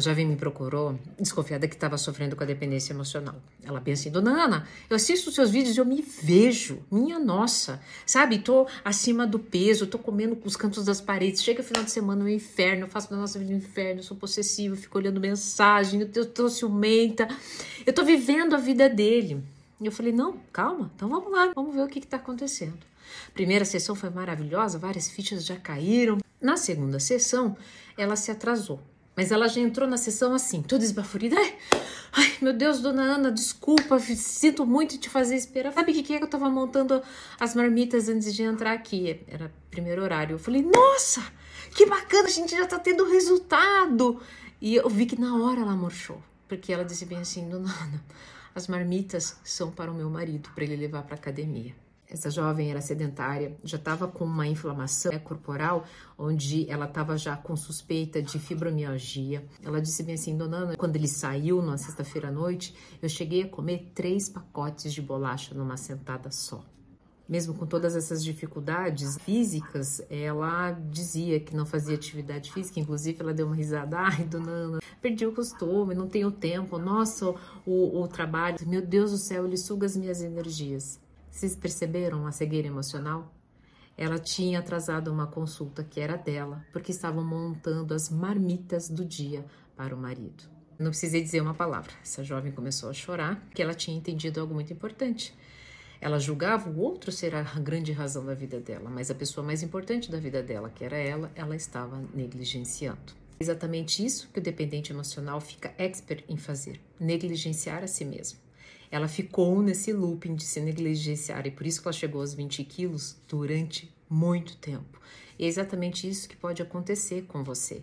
A jovem me procurou, desconfiada que estava sofrendo com a dependência emocional. Ela pensa assim, dona Ana, eu assisto seus vídeos e eu me vejo, minha nossa, sabe? Tô acima do peso, tô comendo os cantos das paredes, chega final de semana no inferno, eu faço da nossa vida um inferno, sou possessiva, fico olhando mensagem, eu tô ciumenta, eu tô vivendo a vida dele. E eu falei, não, calma, então vamos lá, vamos ver o que está acontecendo. Primeira sessão foi maravilhosa, várias fichas já caíram. Na segunda sessão, ela se atrasou. Mas ela já entrou na sessão assim, toda esbaforida. Ai, ai, meu Deus, dona Ana, desculpa, sinto muito te fazer esperar. Sabe o que, que é que eu tava montando as marmitas antes de entrar aqui? Era primeiro horário. Eu falei, nossa, que bacana, a gente já tá tendo resultado. E eu vi que na hora ela murchou, porque ela disse bem assim, dona Ana, as marmitas são para o meu marido, para ele levar para academia. Essa jovem era sedentária, já estava com uma inflamação corporal, onde ela estava já com suspeita de fibromialgia. Ela disse bem assim, dona Ana, quando ele saiu na sexta-feira à noite, eu cheguei a comer três pacotes de bolacha numa sentada só. Mesmo com todas essas dificuldades físicas, ela dizia que não fazia atividade física, inclusive ela deu uma risada, ai, dona Ana, perdi o costume, não tenho tempo, nossa, o, o trabalho, meu Deus do céu, ele suga as minhas energias. Vocês perceberam a cegueira emocional? Ela tinha atrasado uma consulta que era dela, porque estavam montando as marmitas do dia para o marido. Não precisei dizer uma palavra. Essa jovem começou a chorar, que ela tinha entendido algo muito importante. Ela julgava o outro ser a grande razão da vida dela, mas a pessoa mais importante da vida dela, que era ela, ela estava negligenciando. Exatamente isso que o dependente emocional fica expert em fazer: negligenciar a si mesmo. Ela ficou nesse looping de se negligenciar e por isso que ela chegou aos 20 quilos durante muito tempo. E é exatamente isso que pode acontecer com você.